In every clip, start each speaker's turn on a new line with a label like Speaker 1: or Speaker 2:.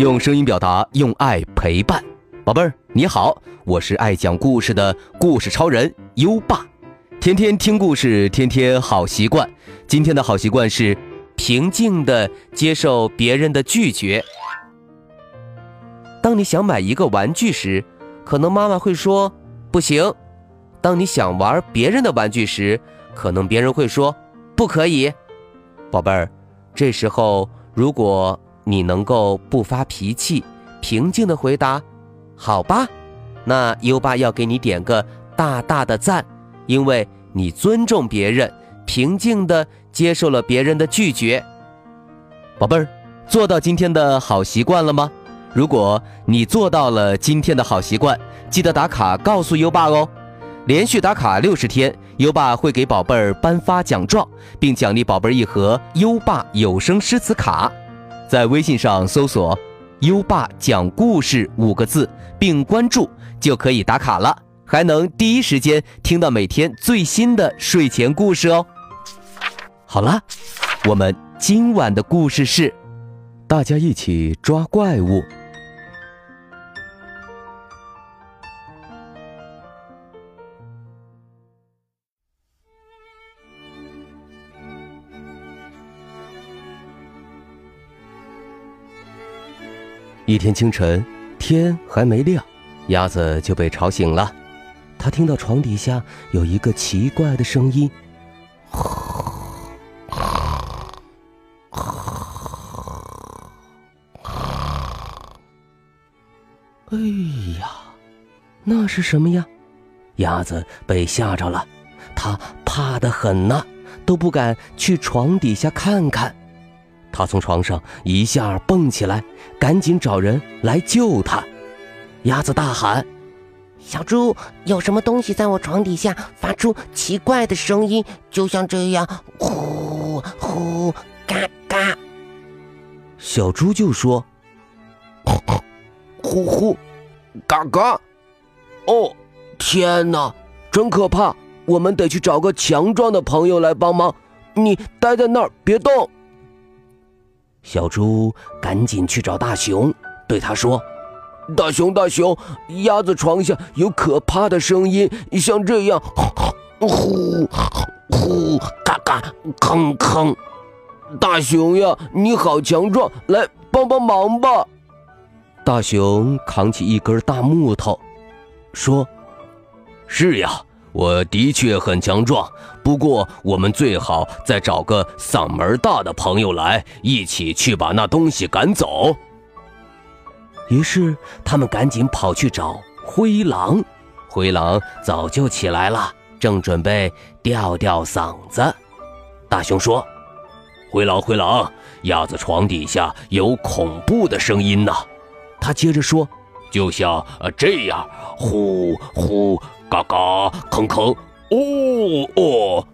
Speaker 1: 用声音表达，用爱陪伴。宝贝儿，你好，我是爱讲故事的故事超人优爸。天天听故事，天天好习惯。今天的好习惯是平静的接受别人的拒绝。当你想买一个玩具时，可能妈妈会说不行；当你想玩别人的玩具时，可能别人会说不可以。宝贝儿，这时候如果你能够不发脾气，平静的回答，好吧，那优爸要给你点个大大的赞，因为你尊重别人，平静的接受了别人的拒绝。宝贝儿，做到今天的好习惯了吗？如果你做到了今天的好习惯，记得打卡告诉优爸哦。连续打卡六十天，优爸会给宝贝儿颁发奖状，并奖励宝贝儿一盒优爸有声诗词卡。在微信上搜索“优爸讲故事”五个字，并关注就可以打卡了，还能第一时间听到每天最新的睡前故事哦。好了，我们今晚的故事是：大家一起抓怪物。一天清晨，天还没亮，鸭子就被吵醒了。它听到床底下有一个奇怪的声音：“哎呀，那是什么呀？”鸭子被吓着了，它怕得很呢，都不敢去床底下看看。他从床上一下蹦起来，赶紧找人来救他。鸭子大喊：“
Speaker 2: 小猪，有什么东西在我床底下发出奇怪的声音，就像这样，呼呼嘎嘎。”
Speaker 1: 小猪就说：“
Speaker 3: 呼呼嘎嘎。”哦，天哪，真可怕！我们得去找个强壮的朋友来帮忙。你待在那儿，别动。
Speaker 1: 小猪赶紧去找大熊，对他说：“
Speaker 3: 大熊，大熊，鸭子床下有可怕的声音，像这样，呼呼嘎嘎，吭吭。大熊呀，你好强壮，来帮帮忙吧。”
Speaker 1: 大熊扛起一根大木头，说：“
Speaker 3: 是呀。”我的确很强壮，不过我们最好再找个嗓门大的朋友来，一起去把那东西赶走。
Speaker 1: 于是他们赶紧跑去找灰狼，灰狼早就起来了，正准备吊吊嗓子。
Speaker 3: 大熊说：“灰狼，灰狼，鸭子床底下有恐怖的声音呢。”他接着说：“就像这样，呼呼。”嘎嘎，吭吭，哦哦，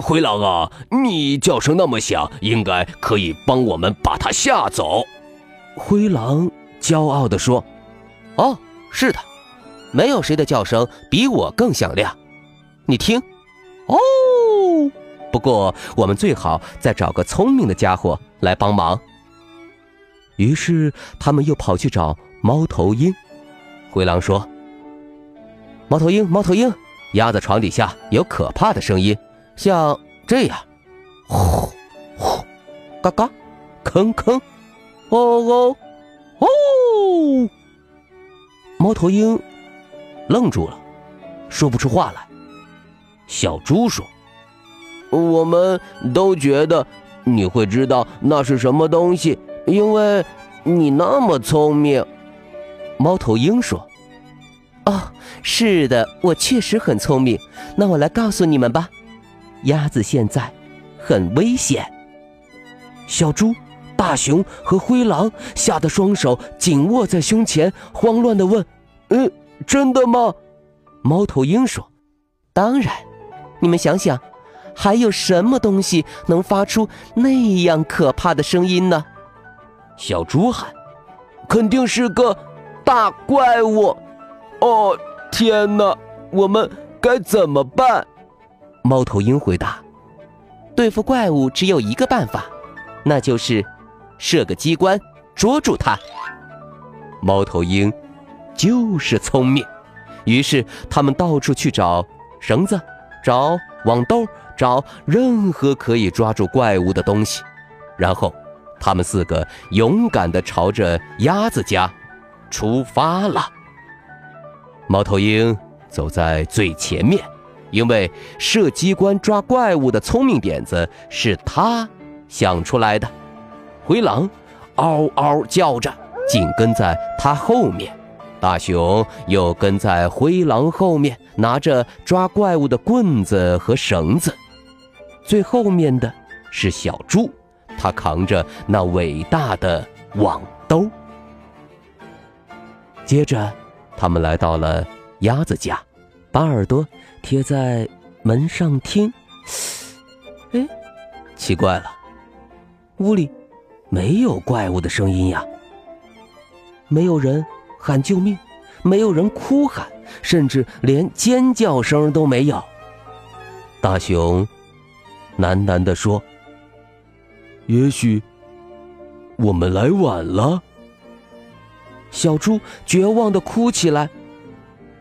Speaker 3: 灰狼啊，你叫声那么响，应该可以帮我们把它吓走。
Speaker 1: 灰狼骄傲地说：“哦，是的，没有谁的叫声比我更响亮。你听，哦，不过我们最好再找个聪明的家伙来帮忙。”于是他们又跑去找猫头鹰。灰狼说。猫头鹰，猫头鹰，鸭子床底下有可怕的声音，像这样，呼呼，嘎嘎，吭吭，哦哦哦。猫头鹰愣住了，说不出话来。小猪说：“
Speaker 3: 我们都觉得你会知道那是什么东西，因为你那么聪明。”
Speaker 1: 猫头鹰说。哦，是的，我确实很聪明。那我来告诉你们吧，鸭子现在很危险。小猪、大熊和灰狼吓得双手紧握在胸前，慌乱地问：“
Speaker 3: 嗯，真的吗？”
Speaker 1: 猫头鹰说：“当然。你们想想，还有什么东西能发出那样可怕的声音呢？”小猪喊：“
Speaker 3: 肯定是个大怪物。”哦，天哪！我们该怎么办？
Speaker 1: 猫头鹰回答：“对付怪物只有一个办法，那就是设个机关捉住它。”猫头鹰就是聪明，于是他们到处去找绳子，找网兜，找任何可以抓住怪物的东西，然后他们四个勇敢地朝着鸭子家出发了。猫头鹰走在最前面，因为设机关抓怪物的聪明点子是他想出来的。灰狼嗷嗷叫着，紧跟在他后面。大熊又跟在灰狼后面，拿着抓怪物的棍子和绳子。最后面的是小猪，他扛着那伟大的网兜。接着。他们来到了鸭子家，把耳朵贴在门上听。哎，奇怪了，屋里没有怪物的声音呀，没有人喊救命，没有人哭喊，甚至连尖叫声都没有。大熊喃喃地说：“也许我们来晚了。”小猪绝望的哭起来：“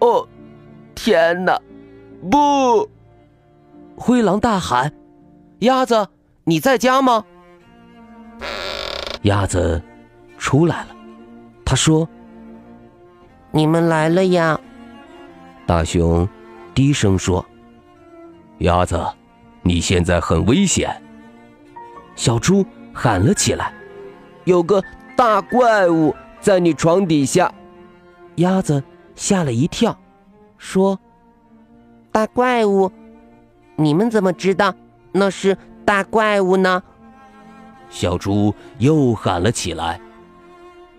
Speaker 4: 哦，天哪，不！”
Speaker 1: 灰狼大喊：“鸭子，你在家吗？”鸭子出来了，他说：“
Speaker 2: 你们来了呀。”
Speaker 1: 大熊低声说：“
Speaker 3: 鸭子，你现在很危险。”
Speaker 1: 小猪喊了起来：“
Speaker 4: 有个大怪物！”在你床底下，
Speaker 1: 鸭子吓了一跳，说：“
Speaker 2: 大怪物，你们怎么知道那是大怪物呢？”
Speaker 3: 小猪又喊了起来：“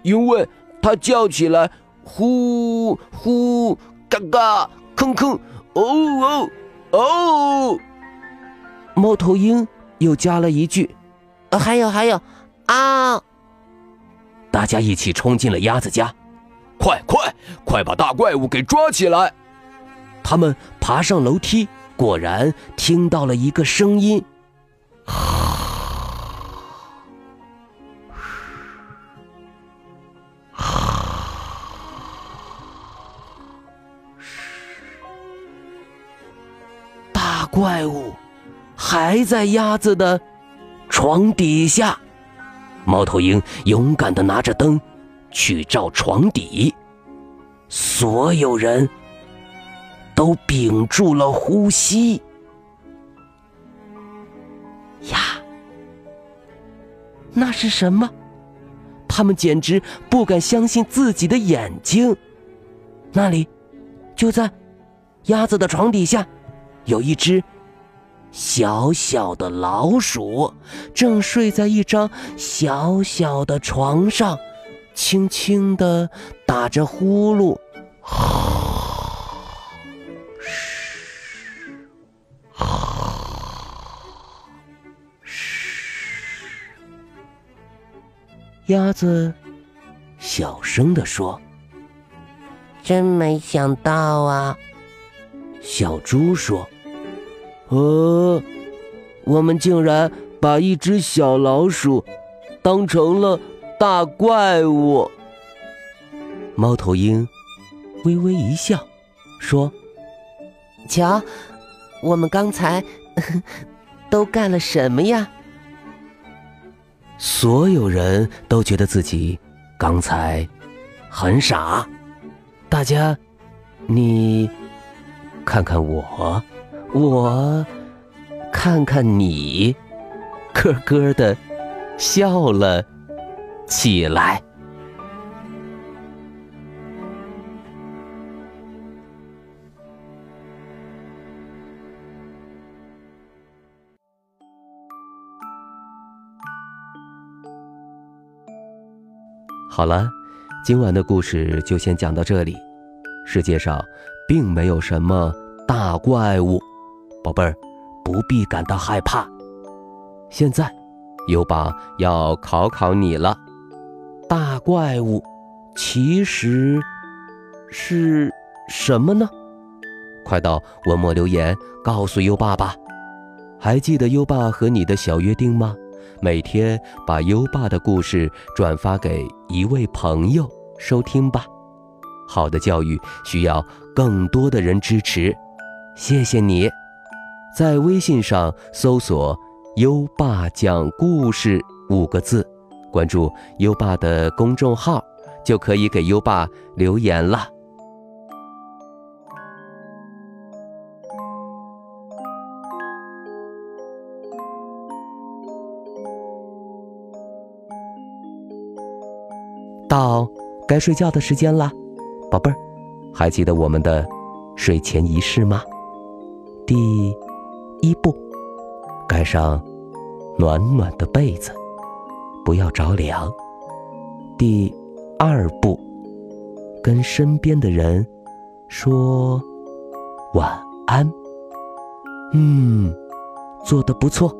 Speaker 4: 因为它叫起来，呼呼，嘎嘎，吭吭，哦哦哦。”
Speaker 1: 猫头鹰又加了一句：“
Speaker 2: 还有还有，啊！”
Speaker 3: 大家一起冲进了鸭子家，快快快把大怪物给抓起来！
Speaker 1: 他们爬上楼梯，果然听到了一个声音：大怪物还在鸭子的床底下。猫头鹰勇敢地拿着灯，去照床底。所有人都屏住了呼吸。呀，那是什么？他们简直不敢相信自己的眼睛。那里，就在鸭子的床底下，有一只。小小的老鼠正睡在一张小小的床上，轻轻地打着呼噜。鸭子小声地说：“
Speaker 2: 真没想到啊。”
Speaker 1: 小猪说。
Speaker 4: 呃，我们竟然把一只小老鼠当成了大怪物。
Speaker 1: 猫头鹰微微一笑，说：“
Speaker 2: 瞧，我们刚才 都干了什么呀？”
Speaker 1: 所有人都觉得自己刚才很傻。大家，你看看我。我看看你，咯咯的笑了起来。好了，今晚的故事就先讲到这里。世界上并没有什么大怪物。宝贝儿，不必感到害怕。现在，优爸要考考你了。大怪物其实是什么呢？快到文末留言告诉优爸吧。还记得优爸和你的小约定吗？每天把优爸的故事转发给一位朋友，收听吧。好的教育需要更多的人支持，谢谢你。在微信上搜索“优爸讲故事”五个字，关注优爸的公众号，就可以给优爸留言了。到该睡觉的时间啦，宝贝儿，还记得我们的睡前仪式吗？第一步，盖上暖暖的被子，不要着凉。第二步，跟身边的人说晚安。嗯，做的不错。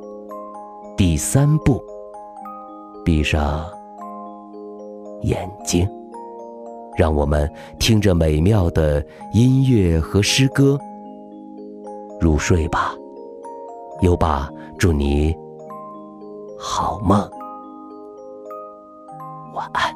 Speaker 1: 第三步，闭上。眼睛，让我们听着美妙的音乐和诗歌入睡吧。优爸，祝你好梦，晚安。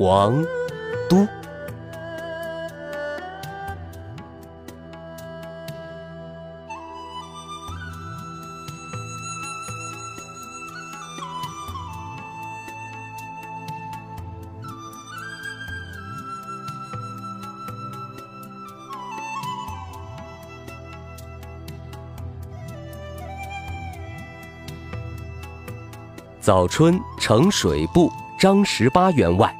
Speaker 1: 皇都。早春呈水部张十八员外。